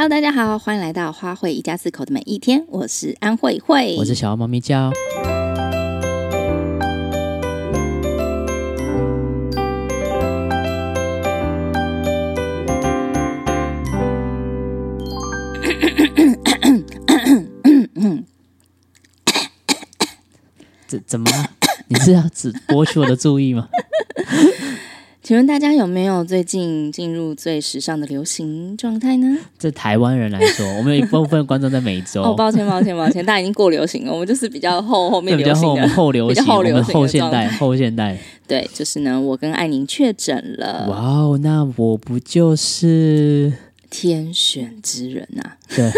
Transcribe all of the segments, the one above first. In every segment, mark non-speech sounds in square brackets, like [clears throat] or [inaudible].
Hello，大家好，欢迎来到花卉一家四口的每一天。我是安慧慧，我是小猫咪叫。怎怎么了？你是要只博取我的注意吗？请问大家有没有最近进入最时尚的流行状态呢？这台湾人来说，我们有一部分观众在美洲。[laughs] 哦，抱歉，抱歉，抱歉，大家已经过流行了。我们就是比较后后面 [laughs] 流行的，比较后，后流行，后流行后现代，后现代。对，就是呢，我跟艾宁确诊了。哇哦，那我不就是？天选之人呐、啊，对，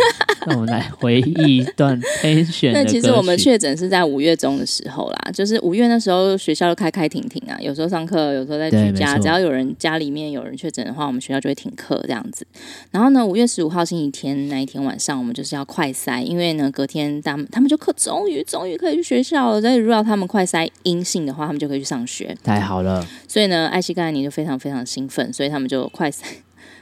那我们来回忆一段天选的。[laughs] 那其实我们确诊是在五月中的时候啦，就是五月那时候学校都开开停停啊，有时候上课，有时候在居家，只要有人家里面有人确诊的话，我们学校就会停课这样子。然后呢，五月十五号星期天那一天晚上，我们就是要快筛，因为呢隔天他们他们就可终于终于可以去学校了。所以如果他们快筛阴性的话，他们就可以去上学。太好了。所以呢，艾希跟艾妮就非常非常兴奋，所以他们就快筛。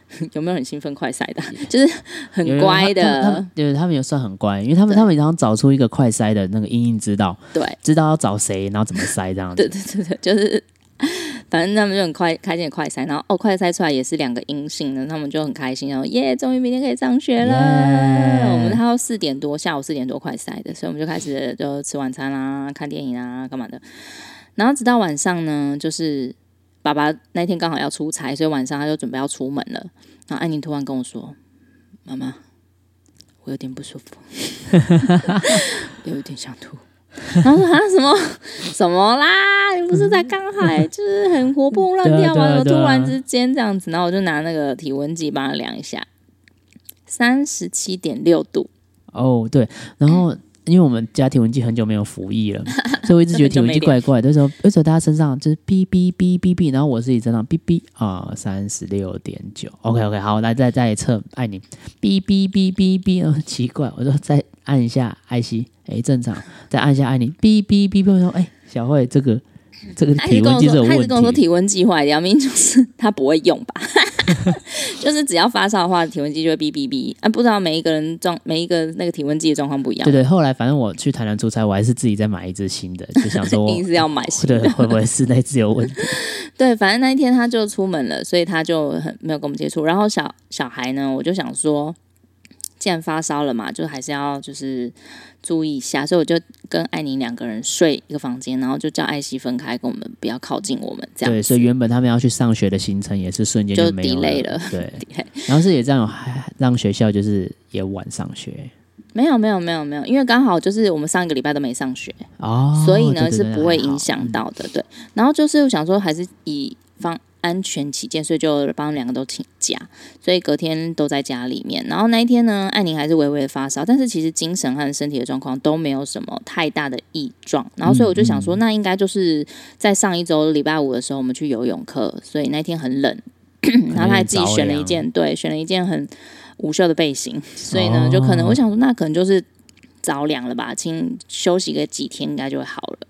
[laughs] 有没有很兴奋快筛的？[laughs] 就是很乖的，对，他们也算很乖，因为他们他们然后找出一个快筛的那个阴影指导，对，知道要找谁，然后怎么筛这样子。[laughs] 对对对对，就是反正他们就很快开心快筛，然后哦，快筛出来也是两个阴性的，他们就很开心，然后耶，终于明天可以上学了。我们还要四点多，下午四点多快筛的，所以我们就开始就吃晚餐啦、看电影啊、干嘛的。然后直到晚上呢，就是。爸爸那天刚好要出差，所以晚上他就准备要出门了。然后安妮突然跟我说：“妈妈，我有点不舒服，[laughs] 有一点想吐。”然后说：“啊，什么什么啦？你不是在刚好就是很活蹦 [laughs] 乱跳吗？怎么突然之间这样子？”然后我就拿那个体温计帮他量一下，三十七点六度。哦，对，然后。因为我们家体温计很久没有服役了，[laughs] 所以我一直觉得体温计怪怪的。时候，为什么大家身上就是哔哔哔哔哔，然后我自己身上哔哔啊，三十六点九。OK OK，好，来再再测，爱你哔哔哔哔哔，哦，奇怪，我说再按一下艾希，哎，正常，再按一下爱你哔哔哔哔，我说哎，小慧这个这个体温计是有问题，他一直跟我说体温计坏掉，明明就是他不会用吧。[laughs] 就是只要发烧的话，体温计就会哔哔哔。啊，不知道每一个人状每一个那个体温计的状况不一样。对对，后来反正我去台南出差，我还是自己再买一支新的，就想说 [laughs] 一定是要买新的，对，会不会是那支有问题？[laughs] 对，反正那一天他就出门了，所以他就很没有跟我们接触。然后小小孩呢，我就想说。既然发烧了嘛，就还是要就是注意一下，所以我就跟艾宁两个人睡一个房间，然后就叫艾希分开，跟我们不要靠近我们这样。对，所以原本他们要去上学的行程也是瞬间就没有了。对，[laughs] 然后是也这样，让学校就是也晚上学。没有没有没有没有，因为刚好就是我们上一个礼拜都没上学哦，所以呢是不会影响到的。对，然后就是我想说还是以方。安全起见，所以就帮两个都请假，所以隔天都在家里面。然后那一天呢，艾宁还是微微的发烧，但是其实精神和身体的状况都没有什么太大的异状。然后所以我就想说，那应该就是在上一周礼拜五的时候，我们去游泳课，所以那天很冷，然后他还自己选了一件，对，选了一件很无袖的背心，所以呢，就可能我想说，那可能就是着凉了吧，请休息个几天，应该就会好了。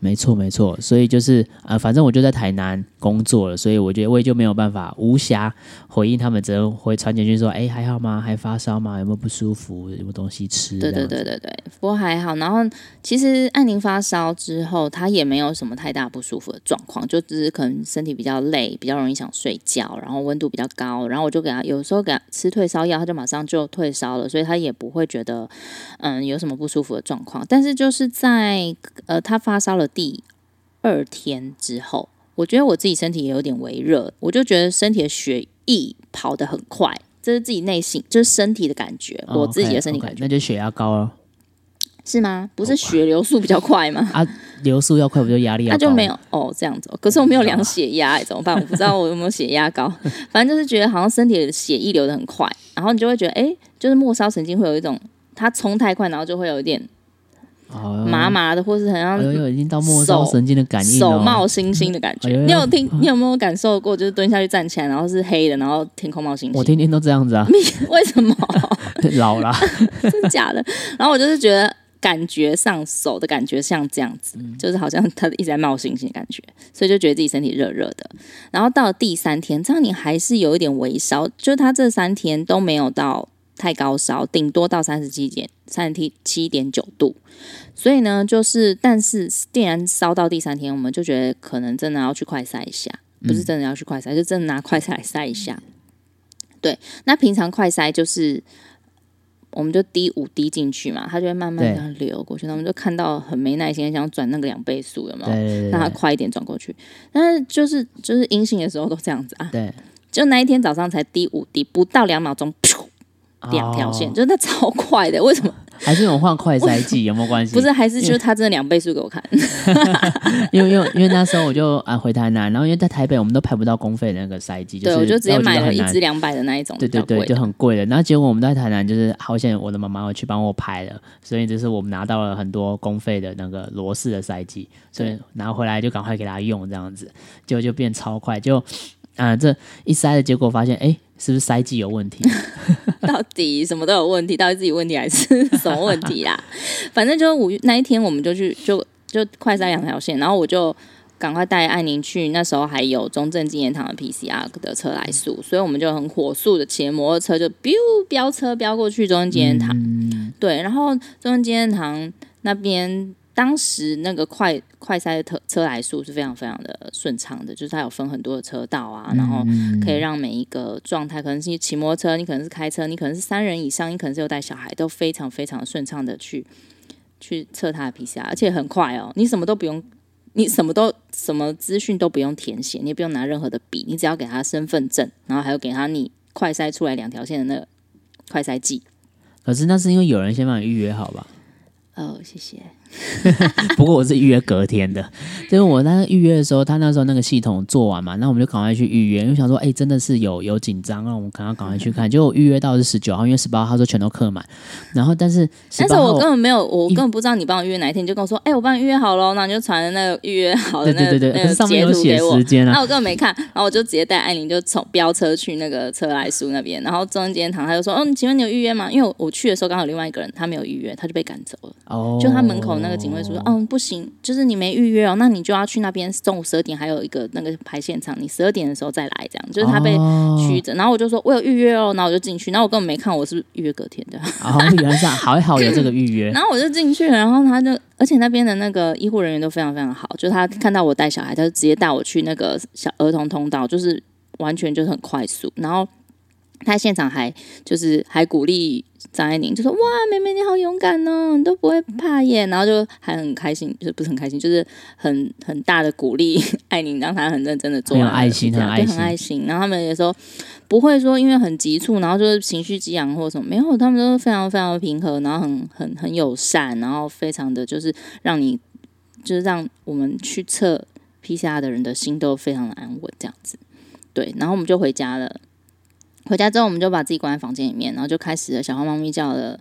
没错，没错，所以就是呃，反正我就在台南工作了，所以我觉得我也就没有办法无暇回应他们，只能回传简讯说，哎，还好吗？还发烧吗？有没有不舒服？有没有东西吃？对对对对对，不过还好。然后其实艾宁发烧之后，他也没有什么太大不舒服的状况，就只是可能身体比较累，比较容易想睡觉，然后温度比较高，然后我就给他有时候给他吃退烧药，他就马上就退烧了，所以他也不会觉得嗯有什么不舒服的状况。但是就是在呃他发烧了。第二天之后，我觉得我自己身体也有点微热，我就觉得身体的血液跑得很快，这是自己内心就是身体的感觉，哦、我自己的身体感觉那就血压高了，是吗？不是血流速比较快吗？啊，流速要快不就压力要高？那就没有哦，这样子。可是我没有量血压、欸，怎么办？我不知道我有没有血压高，[laughs] 反正就是觉得好像身体的血液流得很快，然后你就会觉得，哎、欸，就是末梢神经会有一种它冲太快，然后就会有一点。麻麻的，或是很像已经到末梢神经的感应，手冒星星的感觉。你有听？你有没有感受过？就是蹲下去站起来，然后是黑的，然后天空冒星星。我天天都这样子啊！[laughs] 为什么？[laughs] 老了，[laughs] 真的假的？然后我就是觉得感觉上手的感觉像这样子，就是好像他一直在冒星星的感觉，所以就觉得自己身体热热的。然后到了第三天，这样你还是有一点微烧，就是他这三天都没有到太高烧，顶多到三十七点三十七点九度。所以呢，就是但是既然烧到第三天，我们就觉得可能真的要去快筛一下，不是真的要去快筛，就真的拿快筛来筛一下。对，那平常快筛就是。我们就滴五滴进去嘛，它就会慢慢这样流过去。那我们就看到很没耐心，想转那个两倍速，有没有？让它快一点转过去。但是就是就是阴性的时候都这样子啊。对，就那一天早上才滴五滴，不到两秒钟，噗，两条线，哦、就是那超快的。为什么？[laughs] 还是有换快塞剂有没有关系？不是，还是就是他真的两倍速给我看。[laughs] 因为因为因为那时候我就啊回台南，然后因为在台北我们都排不到公费的那个塞剂，对，我就直接买了一支两百的那一种，对对对，就很贵的。然后结果我们在台南就是好险，我的妈妈有去帮我排了，所以就是我们拿到了很多公费的那个罗氏的塞剂，所以拿回来就赶快给他用，这样子结果就变超快，就啊这一塞的结果发现哎。欸是不是塞剂有问题？[laughs] 到底什么都有问题？到底自己问题还是什么问题啦？[laughs] 反正就五月那一天，我们就去就就快塞两条线，然后我就赶快带艾宁去。那时候还有中正纪念堂的 PCR 的车来数，所以我们就很火速的骑摩托车就 biu 飙车飙过去中正纪念堂。嗯、对，然后中正纪念堂那边。当时那个快快塞的车车来数是非常非常的顺畅的，就是它有分很多的车道啊，然后可以让每一个状态，可能是骑摩托车，你可能是开车，你可能是三人以上，你可能是有带小孩，都非常非常顺畅的去去测他的 PCR，而且很快哦，你什么都不用，你什么都什么资讯都不用填写，你也不用拿任何的笔，你只要给他身份证，然后还有给他你快塞出来两条线的那个快塞剂。可是那是因为有人先帮你预约好吧？哦，谢谢。[laughs] 不过我是预约隔天的，就是我那个预约的时候，他那时候那个系统做完嘛，那我们就赶快去预约，因为想说，哎、欸，真的是有有紧张，那我们赶快赶快去看。结果我预约到是十九号，因为十八号他说全都客满，然后但是但是我根本没有，我根本不知道你帮我预约哪一天，你就跟我说，哎、欸，我帮你预约好了，那你就传那个预约好的那个对对对对那个 [laughs] 截图给我，那我根本没看，然后我就直接带艾琳就从飙车去那个车来书那边，然后中间堂他就说，嗯，请问你有预约吗？因为我去的时候刚好另外一个人他没有预约，他就被赶走了，哦，就他门口那个警卫说，嗯。不行，就是你没预约哦，那你就要去那边。中午十二点还有一个那个排现场，你十二点的时候再来，这样就是他被曲着。然后我就说我有预约哦，然后我就进去，然后我根本没看我是是预约隔天的。哦，原来是还好有这个预约。[laughs] 然后我就进去，然后他就，而且那边的那个医护人员都非常非常好，就他看到我带小孩，他就直接带我去那个小儿童通道，就是完全就是很快速，然后。他现场还就是还鼓励张爱玲，就说：“哇，妹妹你好勇敢哦，你都不会怕耶。”然后就还很开心，就是不是很开心，就是很很大的鼓励爱玲，让她很认真的做，很有爱心，很爱心，很爱心。然后他们有时候不会说因为很急促，然后就是情绪激昂或什么，没有，他们都非常非常的平和，然后很很很友善，然后非常的就是让你就是让我们去测 PCR 的人的心都非常的安稳，这样子。对，然后我们就回家了。回家之后，我们就把自己关在房间里面，然后就开始了小花猫咪叫了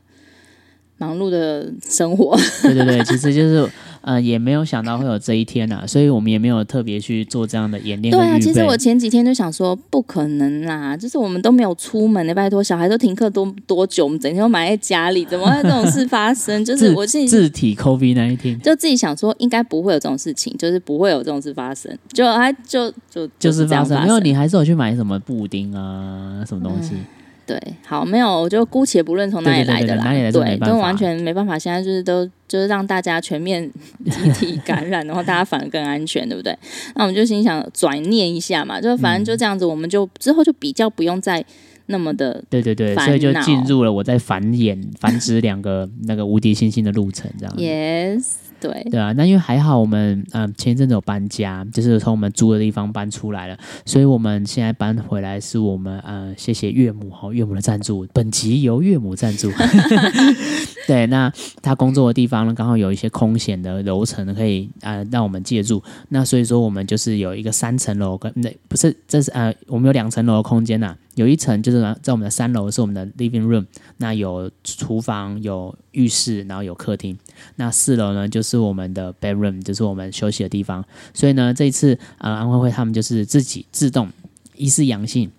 忙碌的生活。[laughs] 对对对，其实就是。呃，也没有想到会有这一天呐，所以我们也没有特别去做这样的演练。对啊，其实我前几天就想说，不可能啦，就是我们都没有出门的，拜托，小孩都停课多多久，我们整天都埋在家里，怎么会有这种事发生？[laughs] 就是我自己自体 COVID 那一天，就自己想说，应该不会有这种事情，就是不会有这种事发生，就还就就就是发生。没有，你还是有去买什么布丁啊，什么东西？嗯对，好，没有，我就姑且不论从哪里来的啦，对，对，对，对，对，对，都完全没办法。现在就是都就是让大家全面 [laughs] 集体感染，然后大家反而更安全，对不对？那我们就心想转念一下嘛，就反正就这样子，我们就之后就比较不用再那么的对对对，所以就进入了我在繁衍 [laughs] 繁殖两个那个无敌星星的路程，这样。Yes。对对啊，那因为还好我们嗯、呃、前一阵子有搬家，就是从我们租的地方搬出来了，所以我们现在搬回来是我们呃谢谢岳母哈，岳母的赞助，本集由岳母赞助。[laughs] [laughs] 对，那他工作的地方呢，刚好有一些空闲的楼层可以呃让我们借住，那所以说我们就是有一个三层楼跟那不是这是呃我们有两层楼的空间呐、啊。有一层就是在我们的三楼是我们的 living room，那有厨房、有浴室，然后有客厅。那四楼呢就是我们的 bedroom，就是我们休息的地方。所以呢，这一次啊安徽会他们就是自己自动一是阳性，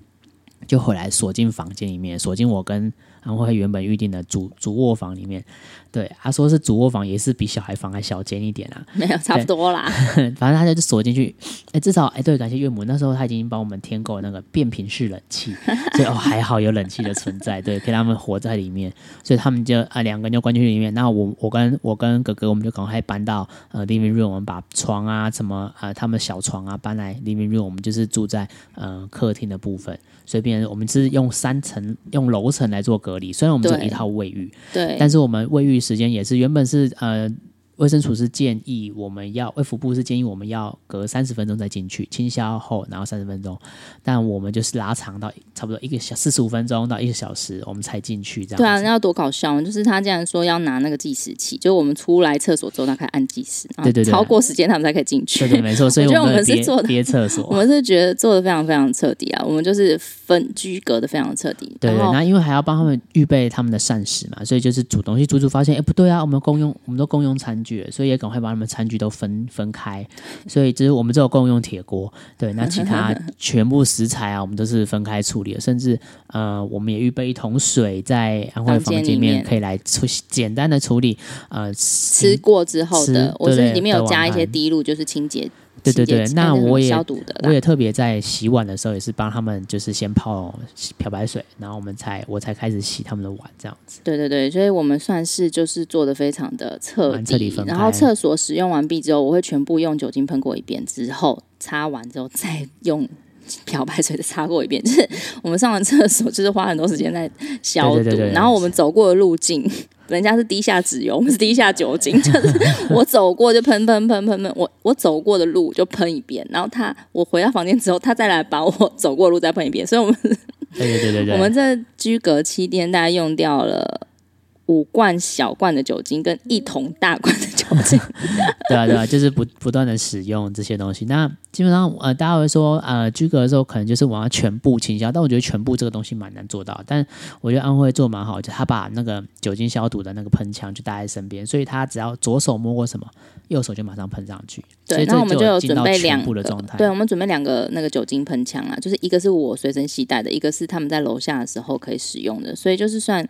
就回来锁进房间里面，锁进我跟安徽原本预定的主主卧房里面。对，他说是主卧房，也是比小孩房还小间一点啊。[laughs] 没有，差不多啦。[laughs] 反正他就锁进去。哎，至少哎，对，感谢岳母，那时候他已经帮我们添购那个变频式冷气，[laughs] 所以哦还好有冷气的存在，对，可以让他们活在里面。所以他们就啊两个人就关进去里面。那我我跟我跟哥哥，我们就赶快搬到呃 living room，我们把床啊什么呃他们小床啊搬来 living room，我们就是住在呃客厅的部分。所以变成我们是用三层用楼层来做隔离，虽然我们只有一套卫浴，对，但是我们卫浴时间也是原本是呃。卫生署是建议我们要，卫福部是建议我们要隔三十分钟再进去清消后，然后三十分钟，但我们就是拉长到差不多一个小四十五分钟到一个小时，我们才进去这样。对啊，那要多搞笑！就是他竟然说要拿那个计时器，就我们出来厕所之后，他开始按计时，对对对，超过时间他们才可以进去。对对，没错。所以我，我觉得我们是做的憋厕所，[laughs] 我们是觉得做的非常非常彻底啊，我们就是分居隔的非常彻底。对对，那因为还要帮他们预备他们的膳食嘛，所以就是煮东西煮煮发现，哎不对啊，我们共用，我们都共用餐具，所以也赶快把。把他们餐具都分分开，所以就是我们只有共用铁锅，对，那其他全部食材啊，我们都是分开处理的，甚至呃，我们也预备一桶水在安徽房间里面，可以来处简单的处理呃吃过之后的，我是里面有加一些滴露，就是清洁。对对对，那我也我也特别在洗碗的时候，也是帮他们，就是先泡漂白水，然后我们才我才开始洗他们的碗，这样子。对对对，所以我们算是就是做的非常的彻底。然后厕所使用完毕之后，我会全部用酒精喷过一遍，之后擦完之后再用漂白水的擦过一遍。就是我们上完厕所，就是花很多时间在消毒，对对对对，然后我们走过的路径。人家是低下脂油，我们是低下酒精，[laughs] 就是我走过就喷喷喷喷喷，我我走过的路就喷一遍，然后他我回到房间之后，他再来把我走过的路再喷一遍，所以我们对对对对对，我们这居隔七天大概用掉了五罐小罐的酒精跟一桶大罐的酒精，[laughs] 对啊对啊，就是不不断的使用这些东西。那基本上呃，大家会说呃，居隔的时候可能就是我要全部清消，但我觉得全部这个东西蛮难做到。但我觉得安徽做蛮好，就他把那个酒精消毒的那个喷枪就带在身边，所以他只要左手摸过什么，右手就马上喷上去。对，那我们就有准备两个，状对，我们准备两个那个酒精喷枪啊，就是一个是我随身携带的，一个是他们在楼下的时候可以使用的，所以就是算。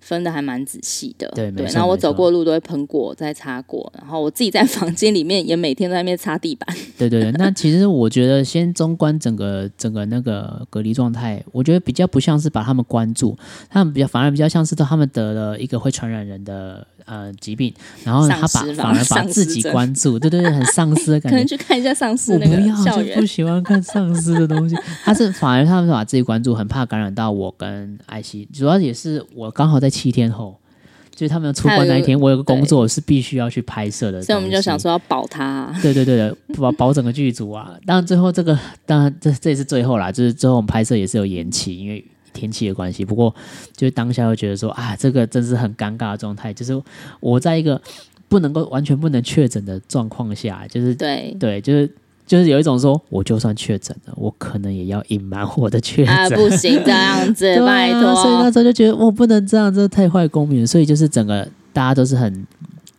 分的还蛮仔细的，对，对，然后我走过的路都会喷过，再擦过，然后我自己在 [laughs] 房间里面也每天都在那边擦地板。[laughs] 对对对，那其实我觉得先中观整个整个那个隔离状态，我觉得比较不像是把他们关住，他们比较反而比较像是他们得了一个会传染人的呃疾病，然后他把反而把自己关注，对对对，很丧尸的感觉。[laughs] 可能去看一下丧尸那个校园，不喜欢看丧尸的东西。[laughs] 他是反而他们把自己关注，很怕感染到我跟艾希，主要也是我刚好在。七天后，就是他们出关那一天，我有个工作是必须要去拍摄的，所以我们就想说要保他、啊。对对对对，保 [laughs] 保整个剧组啊！当然最后这个，当然这这也是最后啦，就是最后我们拍摄也是有延期，因为天气的关系。不过就是当下会觉得说啊，这个真是很尴尬的状态，就是我在一个不能够完全不能确诊的状况下，就是对对，就是。就是有一种说，我就算确诊了，我可能也要隐瞒我的确诊。啊，不行这样子，[laughs] 啊、拜托。所以那时候就觉得我不能这样，这太坏公民了。所以就是整个大家都是很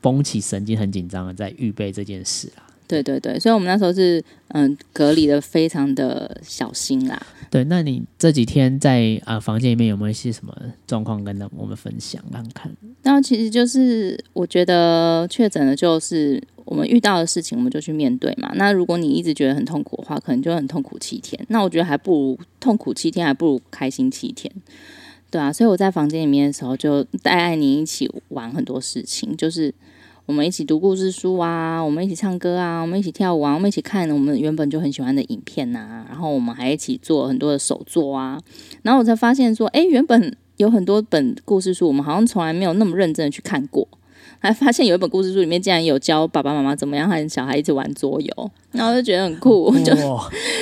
绷起神经，很紧张的在预备这件事啊。对对对，所以我们那时候是嗯隔离的非常的小心啦。对，那你这几天在啊房间里面有没有一些什么状况跟我们分享看看？那其实就是我觉得确诊了就是。我们遇到的事情，我们就去面对嘛。那如果你一直觉得很痛苦的话，可能就很痛苦七天。那我觉得还不如痛苦七天，还不如开心七天，对啊。所以我在房间里面的时候，就带艾妮一起玩很多事情，就是我们一起读故事书啊，我们一起唱歌啊，我们一起跳舞啊，我们一起看我们原本就很喜欢的影片呐、啊。然后我们还一起做很多的手作啊。然后我才发现说，哎，原本有很多本故事书，我们好像从来没有那么认真的去看过。还发现有一本故事书里面竟然有教爸爸妈妈怎么样和小孩一起玩桌游，然后就觉得很酷，就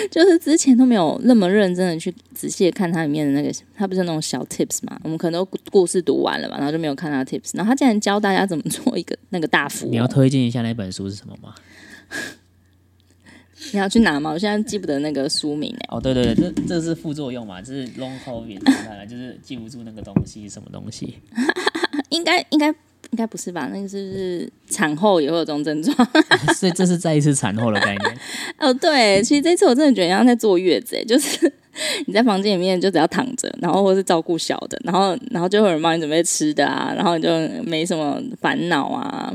就是之前都没有那么认真的去仔细的看它里面的那个，它不是那种小 tips 嘛？我们可能都故事读完了嘛，然后就没有看它 tips，然后他竟然教大家怎么做一个那个大福。你要推荐一下那本书是什么吗？[laughs] 你要去拿吗？我现在记不得那个书名哎。哦，对对对，这这是副作用嘛？这是 long covid 就是记不住那个东西，什么东西？应 [laughs] 该应该。应该不是吧？那个是不是产后也会有这种症状？[laughs] 所以这是再一次产后的概念。[laughs] 哦，对，其实这次我真的觉得像在坐月子，[laughs] 就是你在房间里面就只要躺着，然后或是照顾小的，然后然后就会有人帮你准备吃的啊，然后你就没什么烦恼啊。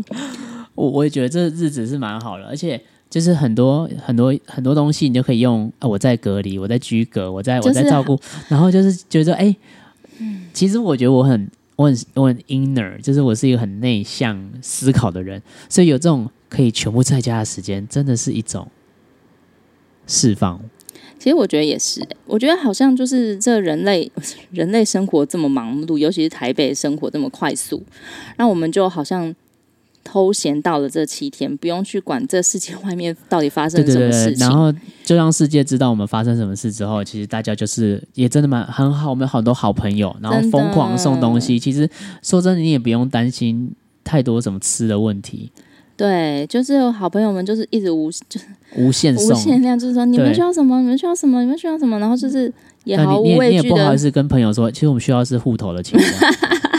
我我也觉得这日子是蛮好的，而且就是很多很多很多东西你就可以用啊，我在隔离，我在居隔，我在、就是、我在照顾，然后就是觉得哎，其实我觉得我很我很我很 inner，就是我是一个很内向思考的人，所以有这种可以全部在家的时间，真的是一种释放。其实我觉得也是，我觉得好像就是这人类 [laughs] 人类生活这么忙碌，尤其是台北生活这么快速，那我们就好像。偷闲到了这七天，不用去管这世界外面到底发生什么事情，对对对，然后就让世界知道我们发生什么事之后，其实大家就是也真的蛮很好，我们有好多好朋友，然后疯狂送东西。其实说真的，你也不用担心太多什么吃的问题。对，就是好朋友们就是一直无就是无限送无限量，就是说你们需要什么，你们需要什么，你们需要什么，然后就是也毫无畏惧的。你也不好意思跟朋友说，其实我们需要是户头的钱。[laughs]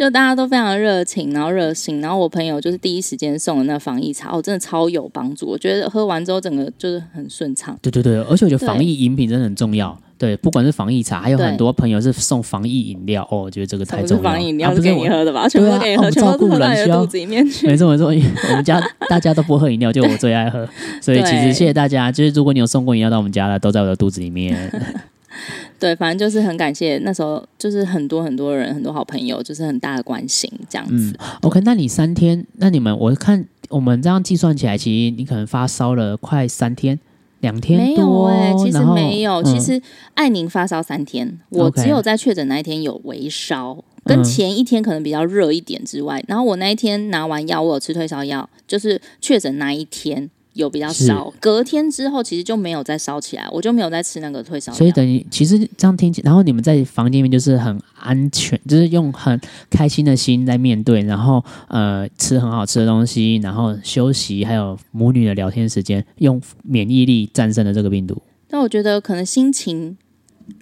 就大家都非常的热情，然后热心，然后我朋友就是第一时间送的那防疫茶，哦，真的超有帮助。我觉得喝完之后，整个就是很顺畅。对对对，而且我觉得防疫饮品真的很重要。对，不管是防疫茶，还有很多朋友是送防疫饮料。哦，我觉得这个太重要。防疫饮料是给你喝的吧？全部给你喝，全部都放在肚子里面去。没错没错，我们家 [laughs] 大家都不喝饮料，就我最爱喝。所以其实谢谢大家，就是如果你有送过饮料到我们家的，都在我的肚子里面。[laughs] [laughs] 对，反正就是很感谢那时候，就是很多很多人，很多好朋友，就是很大的关心这样子。嗯、OK，那你三天，那你们我看我们这样计算起来，其实你可能发烧了快三天，两天多没有哎、欸，其实没有，嗯、其实艾宁发烧三天，我只有在确诊那一天有微烧，跟前一天可能比较热一点之外，嗯、然后我那一天拿完药，我有吃退烧药，就是确诊那一天。有比较烧，隔天之后其实就没有再烧起来，我就没有再吃那个退烧药。所以等于其实这样听起，然后你们在房间里面就是很安全，就是用很开心的心在面对，然后呃吃很好吃的东西，然后休息，还有母女的聊天时间，用免疫力战胜了这个病毒。但我觉得可能心情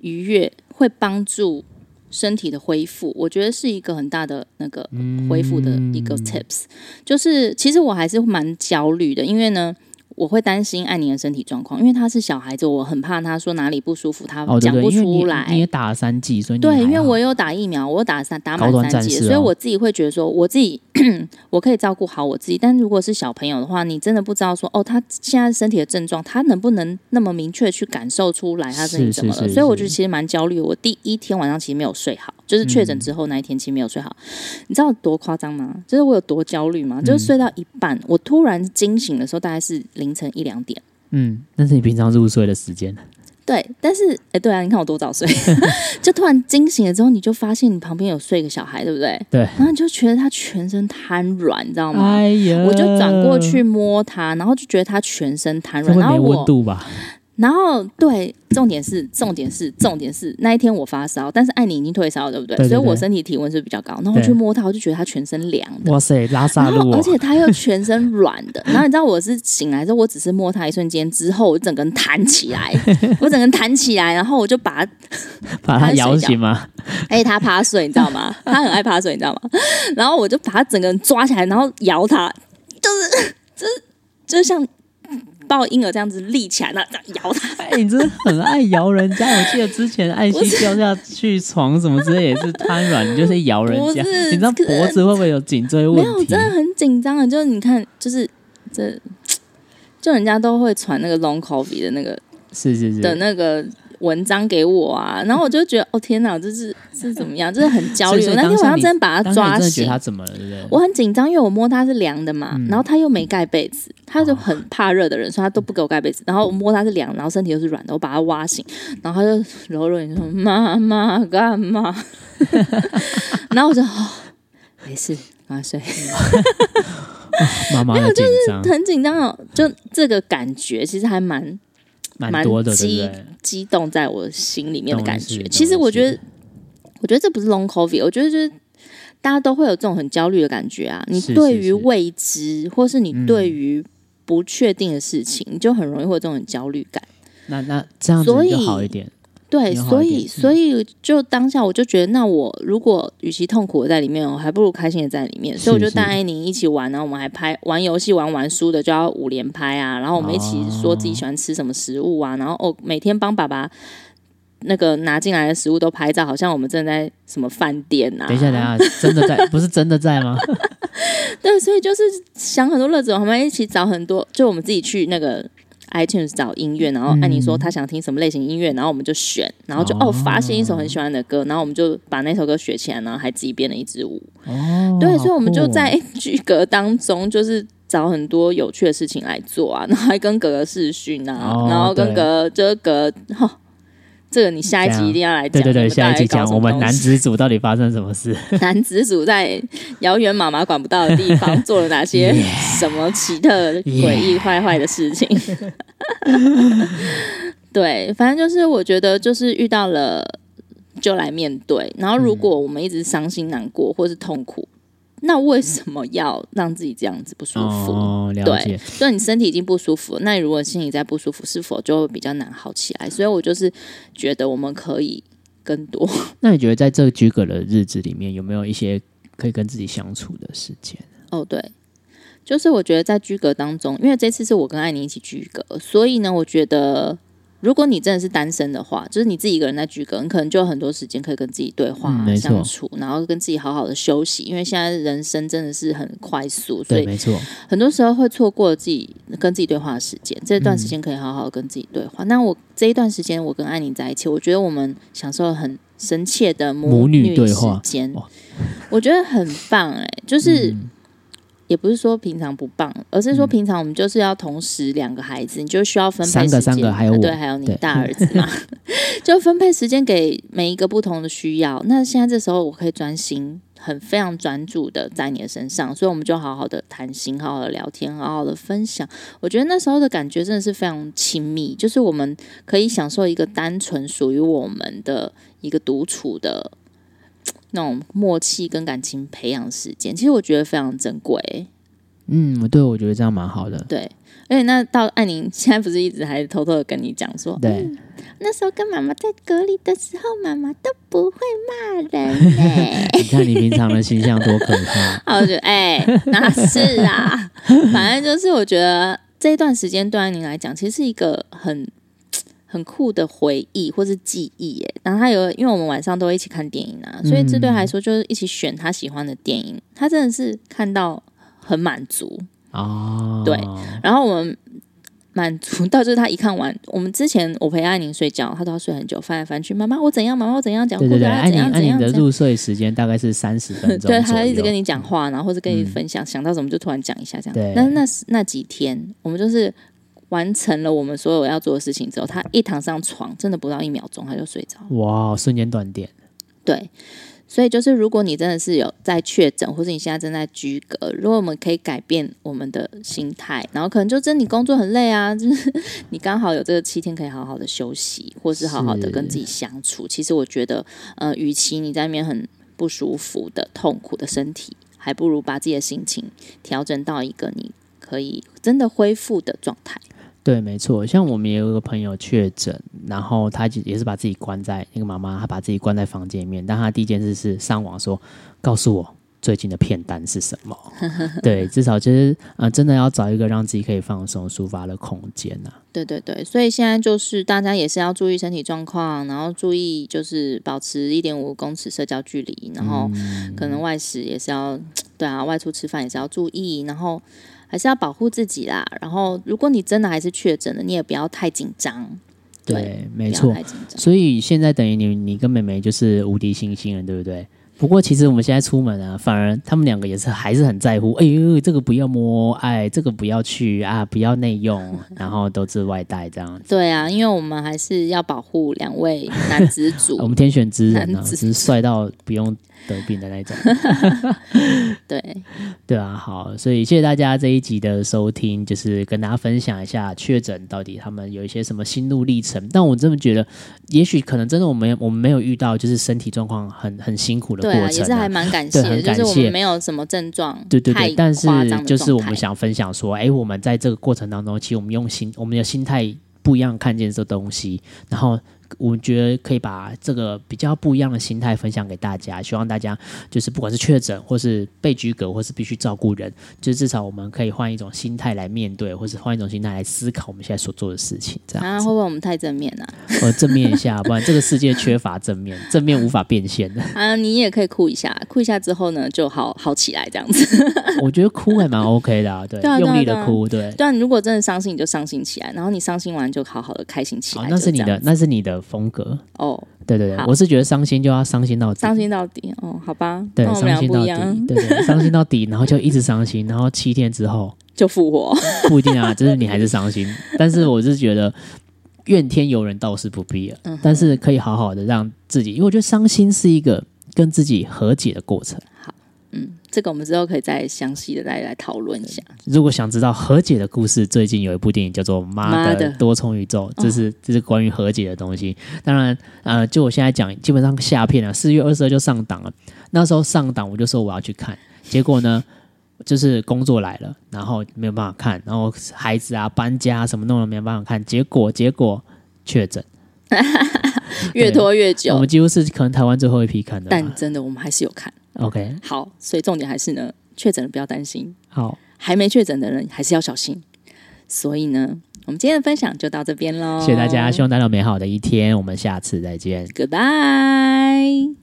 愉悦会帮助身体的恢复，我觉得是一个很大的那个恢复的一个 tips，嗯。就是其实我还是蛮焦虑的，因为呢。我会担心艾宁的身体状况，因为他是小孩子，我很怕他说哪里不舒服，他讲不出来。哦、你，你也打了三剂，所以对，因为我有打疫苗，我有打三打满三剂，哦、所以我自己会觉得说，我自己 [clears throat] 我可以照顾好我自己。但如果是小朋友的话，你真的不知道说，哦，他现在身体的症状，他能不能那么明确去感受出来他身体怎么了？所以我觉得其实蛮焦虑。我第一天晚上其实没有睡好，就是确诊之后那一天其实没有睡好。嗯、你知道多夸张吗？就是我有多焦虑吗？就是睡到一半，嗯、我突然惊醒的时候，大概是凌晨一两点。嗯，那是你平常入睡的时间。对，但是哎、欸，对啊，你看我多早睡，[laughs] 就突然惊醒了之后，你就发现你旁边有睡一个小孩，对不对？对。然后你就觉得他全身瘫软，你知道吗？哎呀！我就转过去摸他，然后就觉得他全身瘫软，然后温度吧。然后对，重点是重点是重点是那一天我发烧，但是艾宁已经退烧了，对不对？对对对，所以我身体体温是比较高。然后我去摸他，我就觉得他全身凉的。哇塞，拉萨路！而且他又全身软的。然后你知道我是醒来之后，我只是摸他一瞬间之后，我整个人弹起来，[laughs] 我整个人弹起来，然后我就把它 [laughs] 把他摇醒吗？哎，他趴睡，你知道吗？他很爱趴睡，你知道吗？然后我就把他整个人抓起来，然后摇他，就是就是就像。抱婴儿这样子立起来，那这样摇他。哎，你真的很爱摇人家。我记得之前艾希掉下去床什么之类也是瘫软，你就是摇人家。你知道脖子会不会有颈椎问题？没有，真的很紧张的。就是你看，就是这，就人家都会传那个 long COVID 的那个，是是是的那个。文章给我啊，然后我就觉得哦天哪，这是是怎么样？就是很焦虑。我那天晚上真的把他抓醒，他怎么了？对不对？我很紧张，因为我摸他是凉的嘛，嗯、然后他又没盖被子，他就很怕热的人，所以他都不给我盖被子。然后我摸他是凉，然后身体又是软的，我把他挖醒，然后他就柔柔你说妈妈干嘛？[laughs] 然后我就哦没事，赶快睡。[laughs] 妈妈 [laughs] 没有，就是很紧张哦，就这个感觉其实还蛮。蛮多的，激激动在我心里面的感觉。其实我觉得，我觉得这不是 long covid，我觉得就是大家都会有这种很焦虑的感觉啊。你对于未知，是是是或是你对于不确定的事情，嗯、你就很容易会有这种很焦虑感。那那这样子就好一点。对，所以所以就当下我就觉得，那我如果与其痛苦的在里面，我还不如开心的在里面。所以我就带艾宁一起玩，然后我们还拍玩游戏，玩完输的就要五连拍啊。然后我们一起说自己喜欢吃什么食物啊，然后哦，每天帮爸爸那个拿进来的食物都拍照，好像我们正在什么饭店啊。等一下，等一下，[laughs] 真的在？不是真的在吗？[laughs] 对，所以就是想很多乐子，我们一起找很多，就我们自己去那个。iTunes 找音乐，然后按你说他想听什么类型音乐，然后我们就选，然后就哦发现一首很喜欢的歌，然后我们就把那首歌学起来，然后还自己编了一支舞。哦，对，所以我们就在 [laughs] 居格当中，就是找很多有趣的事情来做啊，然后还跟哥哥试训啊，哦、然后跟哥哥就是哥哈。[laughs] 这个你下一集一定要来讲，对对对，下一集讲我们男子组到底发生什么事？[laughs] 男子组在遥远妈妈管不到的地方做了哪些 [laughs] 什么奇特、诡异、坏坏的事情. [laughs] 对，反正就是我觉得，就是遇到了就来面对。然后，如果我们一直伤心难过或是痛苦。那为什么要让自己这样子不舒服？哦，了解。对，所以你身体已经不舒服，那你如果心里再不舒服，是否就会比较难好起来？所以我就是觉得我们可以更多。[laughs] 那你觉得在这个居隔的日子里面，有没有一些可以跟自己相处的时间？哦，对，就是我觉得在居隔当中，因为这次是我跟艾妮一起居隔，所以呢，我觉得。如果你真的是单身的话，就是你自己一个人在居隔，你可能就有很多时间可以跟自己对话、啊嗯、相处，然后跟自己好好的休息。因为现在人生真的是很快速，所以没错，很多时候会错过自己跟自己对话的时间。这段时间可以好好跟自己对话。那、嗯、我这一段时间，我跟艾宁在一起，我觉得我们享受了很深切的母女对话时间，我觉得很棒哎、欸，就是。嗯也不是说平常不棒，而是说平常我们就是要同时两个孩子，嗯、你就需要分配时间。三个，三个还有我，对，还有你大儿子嘛，[laughs] 就分配时间给每一个不同的需要。那现在这时候我可以专心，很非常专注的在你的身上，所以我们就好好的谈心，好好的聊天，好好的分享。我觉得那时候的感觉真的是非常亲密，就是我们可以享受一个单纯属于我们的一个独处的。那种默契跟感情培养时间，其实我觉得非常珍贵。嗯，对，我觉得这样蛮好的。对，而且那到艾宁现在不是一直还偷偷的跟你讲说，对、嗯，那时候跟妈妈在隔离的时候，妈妈都不会骂人呢。[laughs] 你看你平常的形象多可怕。我觉得，哎、欸，那是啊，反正就是我觉得这一段时间对艾宁来讲，其实是一个很。很酷的回忆或是记忆耶，然后他有，因为我们晚上都会一起看电影啊，所以这对他来说就是一起选他喜欢的电影，他真的是看到很满足哦。对，然后我们满足到就是他一看完，我们之前我陪艾宁睡觉，他都要睡很久，翻来翻去，妈妈我怎样，妈妈我怎样？讲，对对对，艾宁艾宁的入睡时间大概是三十分钟，[laughs] 对，他一直跟你讲话，然后或者跟你分享，嗯、想到什么就突然讲一下这样。对，但是那那几天我们就是。完成了我们所有要做的事情之后，他一躺上床，真的不到一秒钟他就睡着。哇，瞬间断电。对，所以就是如果你真的是有在确诊，或者你现在正在居隔，如果我们可以改变我们的心态，然后可能就真你工作很累啊，就是你刚好有这个七天可以好好的休息，或是好好的跟自己相处。其实我觉得，呃，与其你在那边很不舒服的痛苦的身体，还不如把自己的心情调整到一个你可以真的恢复的状态。对，没错，像我们也有一个朋友确诊，然后他也是把自己关在那个妈妈，她把自己关在房间里面，但他第一件事是上网说，告诉我最近的片单是什么。[laughs] 对，至少就是呃，真的要找一个让自己可以放松、抒发的空间呐、啊。对对对，所以现在就是大家也是要注意身体状况，然后注意就是保持一点五公尺社交距离，然后可能外食也是要，[tsk] 对啊，外出吃饭也是要注意，然后。还是要保护自己啦。然后，如果你真的还是确诊了，你也不要太紧张。对，对没错。所以现在等于你，你跟妹妹就是无敌星星了，对不对？不过，其实我们现在出门啊，反而他们两个也是还是很在乎。哎呦，这个不要摸，哎，这个不要去啊，不要内用，[laughs] 然后都是外带这样子。对啊，因为我们还是要保护两位男子组。[laughs] 我们天选之人啊，[laughs] 只是帅到不用。得病的那种，[laughs] 对对啊，好，所以谢谢大家这一集的收听，就是跟大家分享一下确诊到底他们有一些什么心路历程。但我真的觉得，也许可能真的我们我们没有遇到就是身体状况很很辛苦的过程，啊，也是还蛮感谢，很感谢我们没有什么症状，对对对，但是就是我们想分享说，哎，我们在这个过程当中，其实我们用心，我们的心态不一样，看见这东西，然后。我觉得可以把这个比较不一样的心态分享给大家，希望大家就是不管是确诊，或是被居隔，或是必须照顾人，就至少我们可以换一种心态来面对，或是换一种心态来思考我们现在所做的事情。这样啊，会不会我们太正面了？呃，正面一下，不然这个世界缺乏正面，正面无法变现的。啊，你也可以哭一下，哭一下之后呢，就好好起来这样子。[laughs] 我觉得哭还蛮 OK 的啊，对，对啊，用力的哭，对。对啊，你如果真的伤心，你就伤心起来，然后你伤心完就好好的开心起来。哦，那是你的，那是你的风格。哦。对对对，我是觉得伤心就要伤心到底，伤心到底哦，好吧，对，伤心到底，对对，伤心到底，然后就一直伤心，然后七天之后。就复活，不一定啊，就是你还是伤心，但是我是觉得怨天尤人倒是不必了，但是可以好好的让自己，因为我觉得伤心是一个跟自己和解的过程。好。嗯，这个我们之后可以再详细的来来讨论一下。如果想知道和解的故事，最近有一部电影叫做《妈的多重宇宙》，这是这是关于和解的东西。当然，呃，就我现在讲，基本上下片了，四月二十二就上档了。那时候上档，我就说我要去看，结果呢，就是工作来了，然后没有办法看，然后孩子啊搬家什么弄了没有办法看，结果结果确诊，[laughs] 越拖越久。我们几乎是可能台湾最后一批看的，但真的我们还是有看。OK，好，所以重点还是呢，确诊了不要担心。好，还没确诊的人还是要小心。所以呢，我们今天的分享就到这边喽。谢谢大家，希望大家有美好的一天。我们下次再见，Goodbye。